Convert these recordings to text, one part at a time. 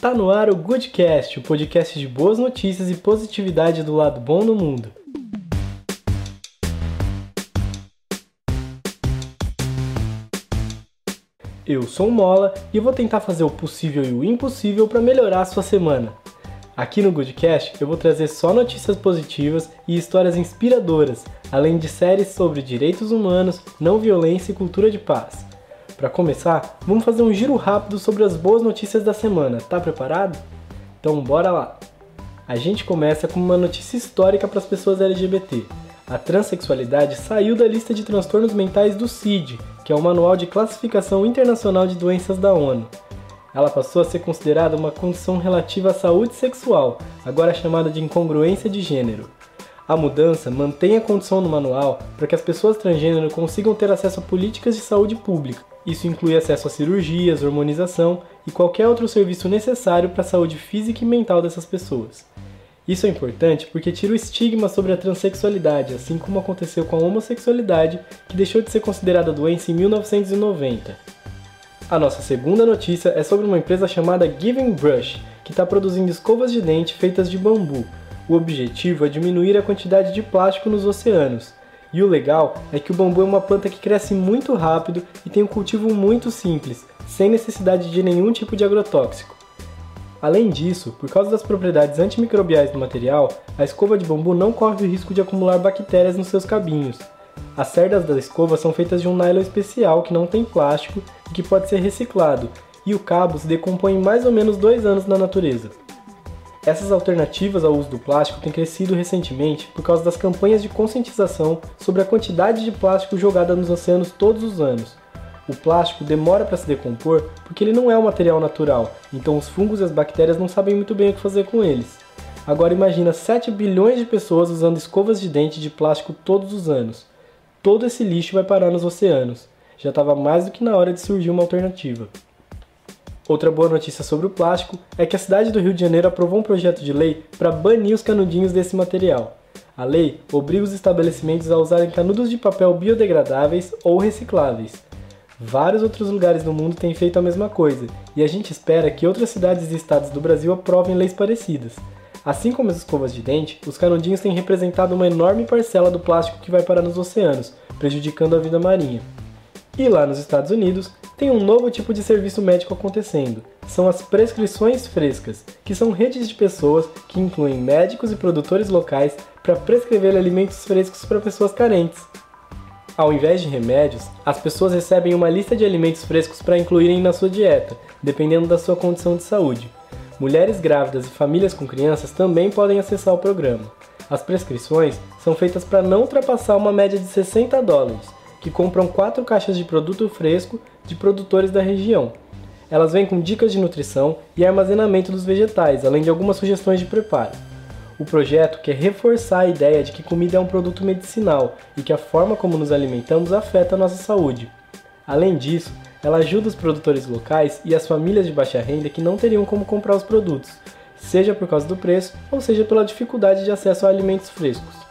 Tá no ar o Goodcast, o podcast de boas notícias e positividade do lado bom do mundo. Eu sou o Mola e vou tentar fazer o possível e o impossível para melhorar a sua semana. Aqui no Goodcast eu vou trazer só notícias positivas e histórias inspiradoras, além de séries sobre direitos humanos, não violência e cultura de paz. Para começar, vamos fazer um giro rápido sobre as boas notícias da semana. Tá preparado? Então bora lá. A gente começa com uma notícia histórica para as pessoas LGBT. A transexualidade saiu da lista de transtornos mentais do CID, que é o Manual de Classificação Internacional de Doenças da ONU. Ela passou a ser considerada uma condição relativa à saúde sexual, agora chamada de incongruência de gênero. A mudança mantém a condição no manual para que as pessoas transgênero consigam ter acesso a políticas de saúde pública, isso inclui acesso a cirurgias, hormonização e qualquer outro serviço necessário para a saúde física e mental dessas pessoas. Isso é importante porque tira o estigma sobre a transexualidade, assim como aconteceu com a homossexualidade, que deixou de ser considerada doença em 1990. A nossa segunda notícia é sobre uma empresa chamada Giving Brush, que está produzindo escovas de dente feitas de bambu. O objetivo é diminuir a quantidade de plástico nos oceanos. E o legal é que o bambu é uma planta que cresce muito rápido e tem um cultivo muito simples, sem necessidade de nenhum tipo de agrotóxico. Além disso, por causa das propriedades antimicrobiais do material, a escova de bambu não corre o risco de acumular bactérias nos seus cabinhos. As cerdas da escova são feitas de um nylon especial que não tem plástico e que pode ser reciclado, e o cabo se decompõe em mais ou menos dois anos na natureza. Essas alternativas ao uso do plástico têm crescido recentemente por causa das campanhas de conscientização sobre a quantidade de plástico jogada nos oceanos todos os anos. O plástico demora para se decompor porque ele não é um material natural, então os fungos e as bactérias não sabem muito bem o que fazer com eles. Agora imagina 7 bilhões de pessoas usando escovas de dente de plástico todos os anos. Todo esse lixo vai parar nos oceanos. Já estava mais do que na hora de surgir uma alternativa. Outra boa notícia sobre o plástico é que a cidade do Rio de Janeiro aprovou um projeto de lei para banir os canudinhos desse material. A lei obriga os estabelecimentos a usarem canudos de papel biodegradáveis ou recicláveis. Vários outros lugares do mundo têm feito a mesma coisa, e a gente espera que outras cidades e estados do Brasil aprovem leis parecidas. Assim como as escovas de dente, os canudinhos têm representado uma enorme parcela do plástico que vai parar nos oceanos, prejudicando a vida marinha. E lá nos Estados Unidos, tem um novo tipo de serviço médico acontecendo. São as prescrições frescas, que são redes de pessoas que incluem médicos e produtores locais para prescrever alimentos frescos para pessoas carentes. Ao invés de remédios, as pessoas recebem uma lista de alimentos frescos para incluírem na sua dieta, dependendo da sua condição de saúde. Mulheres grávidas e famílias com crianças também podem acessar o programa. As prescrições são feitas para não ultrapassar uma média de 60 dólares, que compram quatro caixas de produto fresco de produtores da região. Elas vêm com dicas de nutrição e armazenamento dos vegetais, além de algumas sugestões de preparo. O projeto quer reforçar a ideia de que comida é um produto medicinal e que a forma como nos alimentamos afeta a nossa saúde. Além disso, ela ajuda os produtores locais e as famílias de baixa renda que não teriam como comprar os produtos, seja por causa do preço ou seja pela dificuldade de acesso a alimentos frescos.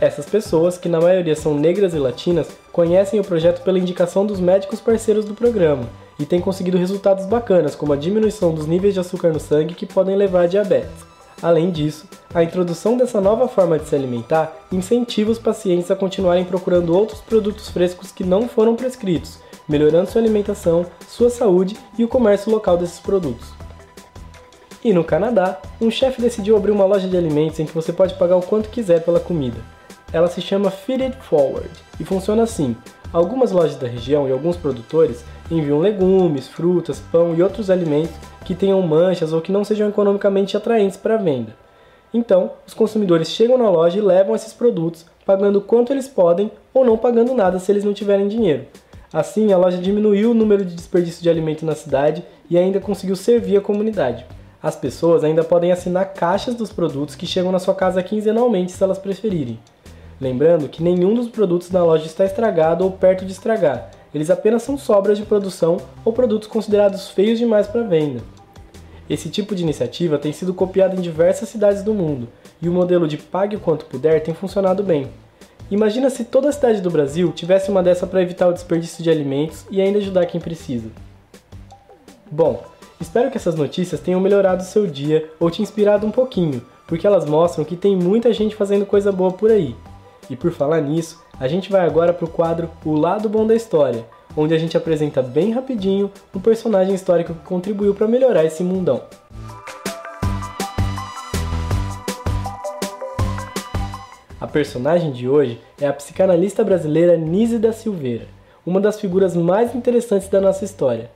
Essas pessoas, que na maioria são negras e latinas, conhecem o projeto pela indicação dos médicos parceiros do programa e têm conseguido resultados bacanas, como a diminuição dos níveis de açúcar no sangue que podem levar a diabetes. Além disso, a introdução dessa nova forma de se alimentar incentiva os pacientes a continuarem procurando outros produtos frescos que não foram prescritos, melhorando sua alimentação, sua saúde e o comércio local desses produtos. E no Canadá, um chefe decidiu abrir uma loja de alimentos em que você pode pagar o quanto quiser pela comida. Ela se chama Feed Forward e funciona assim: algumas lojas da região e alguns produtores enviam legumes, frutas, pão e outros alimentos que tenham manchas ou que não sejam economicamente atraentes para venda. Então, os consumidores chegam na loja e levam esses produtos, pagando quanto eles podem ou não pagando nada se eles não tiverem dinheiro. Assim, a loja diminuiu o número de desperdício de alimento na cidade e ainda conseguiu servir a comunidade. As pessoas ainda podem assinar caixas dos produtos que chegam na sua casa quinzenalmente se elas preferirem. Lembrando que nenhum dos produtos na loja está estragado ou perto de estragar, eles apenas são sobras de produção ou produtos considerados feios demais para venda. Esse tipo de iniciativa tem sido copiado em diversas cidades do mundo, e o modelo de pague o quanto puder tem funcionado bem. Imagina se toda a cidade do Brasil tivesse uma dessa para evitar o desperdício de alimentos e ainda ajudar quem precisa. Bom, Espero que essas notícias tenham melhorado o seu dia ou te inspirado um pouquinho, porque elas mostram que tem muita gente fazendo coisa boa por aí. E por falar nisso, a gente vai agora para o quadro O Lado Bom da História, onde a gente apresenta bem rapidinho um personagem histórico que contribuiu para melhorar esse mundão. A personagem de hoje é a psicanalista brasileira Nise da Silveira, uma das figuras mais interessantes da nossa história.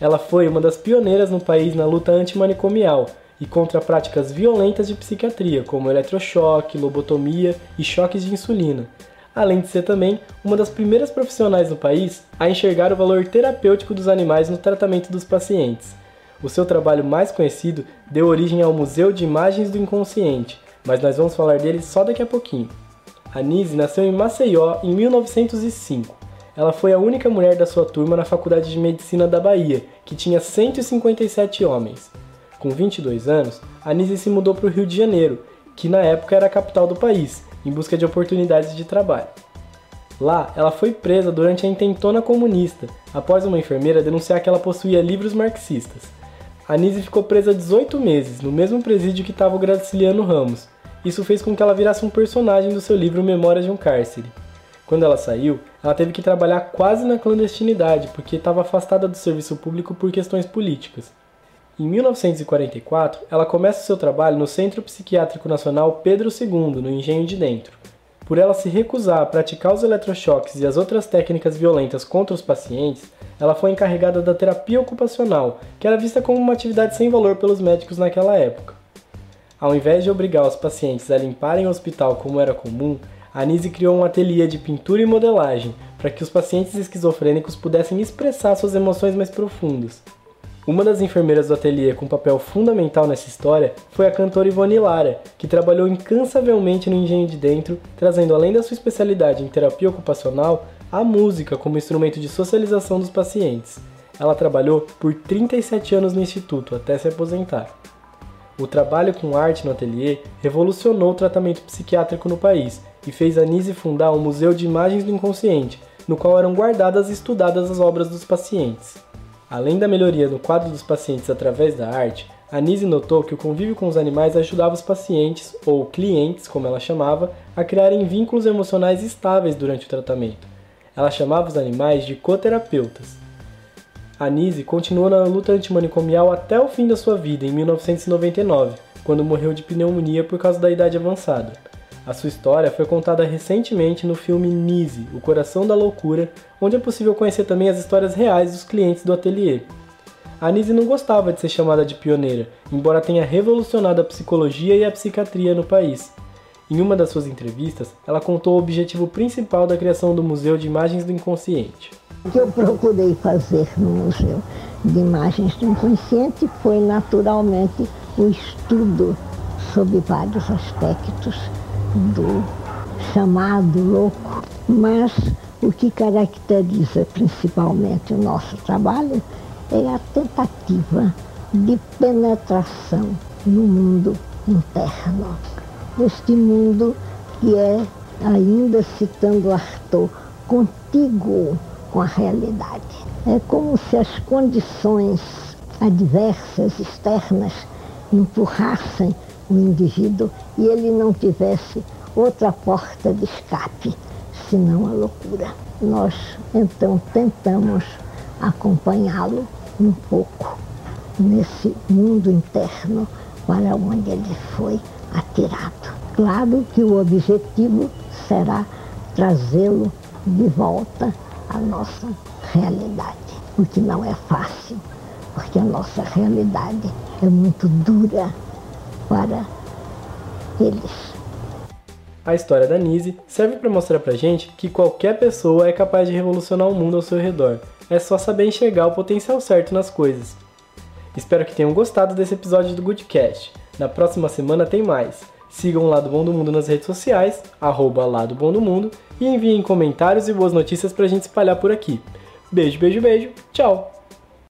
Ela foi uma das pioneiras no país na luta antimanicomial e contra práticas violentas de psiquiatria, como eletrochoque, lobotomia e choques de insulina, além de ser também uma das primeiras profissionais no país a enxergar o valor terapêutico dos animais no tratamento dos pacientes. O seu trabalho mais conhecido deu origem ao Museu de Imagens do Inconsciente, mas nós vamos falar dele só daqui a pouquinho. A Nise nasceu em Maceió em 1905. Ela foi a única mulher da sua turma na Faculdade de Medicina da Bahia, que tinha 157 homens. Com 22 anos, a Nise se mudou para o Rio de Janeiro, que na época era a capital do país, em busca de oportunidades de trabalho. Lá, ela foi presa durante a intentona comunista, após uma enfermeira denunciar que ela possuía livros marxistas. A Nise ficou presa 18 meses, no mesmo presídio que estava o Graciliano Ramos. Isso fez com que ela virasse um personagem do seu livro Memórias de um Cárcere. Quando ela saiu, ela teve que trabalhar quase na clandestinidade, porque estava afastada do serviço público por questões políticas. Em 1944, ela começa seu trabalho no Centro Psiquiátrico Nacional Pedro II, no Engenho de Dentro. Por ela se recusar a praticar os eletrochoques e as outras técnicas violentas contra os pacientes, ela foi encarregada da terapia ocupacional, que era vista como uma atividade sem valor pelos médicos naquela época. Ao invés de obrigar os pacientes a limparem o hospital como era comum, a Anise criou um ateliê de pintura e modelagem para que os pacientes esquizofrênicos pudessem expressar suas emoções mais profundas. Uma das enfermeiras do ateliê com papel fundamental nessa história foi a cantora Ivone Lara, que trabalhou incansavelmente no Engenho de Dentro, trazendo além da sua especialidade em terapia ocupacional, a música como instrumento de socialização dos pacientes. Ela trabalhou por 37 anos no instituto, até se aposentar. O trabalho com arte no ateliê revolucionou o tratamento psiquiátrico no país e fez a Nise fundar o Museu de Imagens do Inconsciente, no qual eram guardadas e estudadas as obras dos pacientes. Além da melhoria no quadro dos pacientes através da arte, a Nise notou que o convívio com os animais ajudava os pacientes, ou clientes, como ela chamava, a criarem vínculos emocionais estáveis durante o tratamento. Ela chamava os animais de coterapeutas. A Nise continuou na luta antimanicomial até o fim da sua vida, em 1999, quando morreu de pneumonia por causa da idade avançada. A sua história foi contada recentemente no filme Nise, O Coração da Loucura, onde é possível conhecer também as histórias reais dos clientes do ateliê. A Nise não gostava de ser chamada de pioneira, embora tenha revolucionado a psicologia e a psiquiatria no país. Em uma das suas entrevistas, ela contou o objetivo principal da criação do Museu de Imagens do Inconsciente. O que eu procurei fazer no Museu de Imagens do Inconsciente foi naturalmente o estudo sobre vários aspectos do chamado louco, mas o que caracteriza principalmente o nosso trabalho é a tentativa de penetração no mundo interno. Este mundo que é, ainda citando Arthur, contíguo com a realidade. É como se as condições adversas, externas, empurrassem o indivíduo e ele não tivesse outra porta de escape, senão a loucura. Nós então tentamos acompanhá-lo um pouco nesse mundo interno para onde ele foi atirado. Claro que o objetivo será trazê-lo de volta à nossa realidade, o que não é fácil, porque a nossa realidade é muito dura para eles. A história da Nise serve para mostrar pra gente que qualquer pessoa é capaz de revolucionar o mundo ao seu redor. É só saber enxergar o potencial certo nas coisas. Espero que tenham gostado desse episódio do Goodcast. Na próxima semana tem mais. Sigam o Lado Bom do Mundo nas redes sociais, arroba Lado Bom do Mundo, e enviem comentários e boas notícias pra gente espalhar por aqui. Beijo, beijo, beijo. Tchau!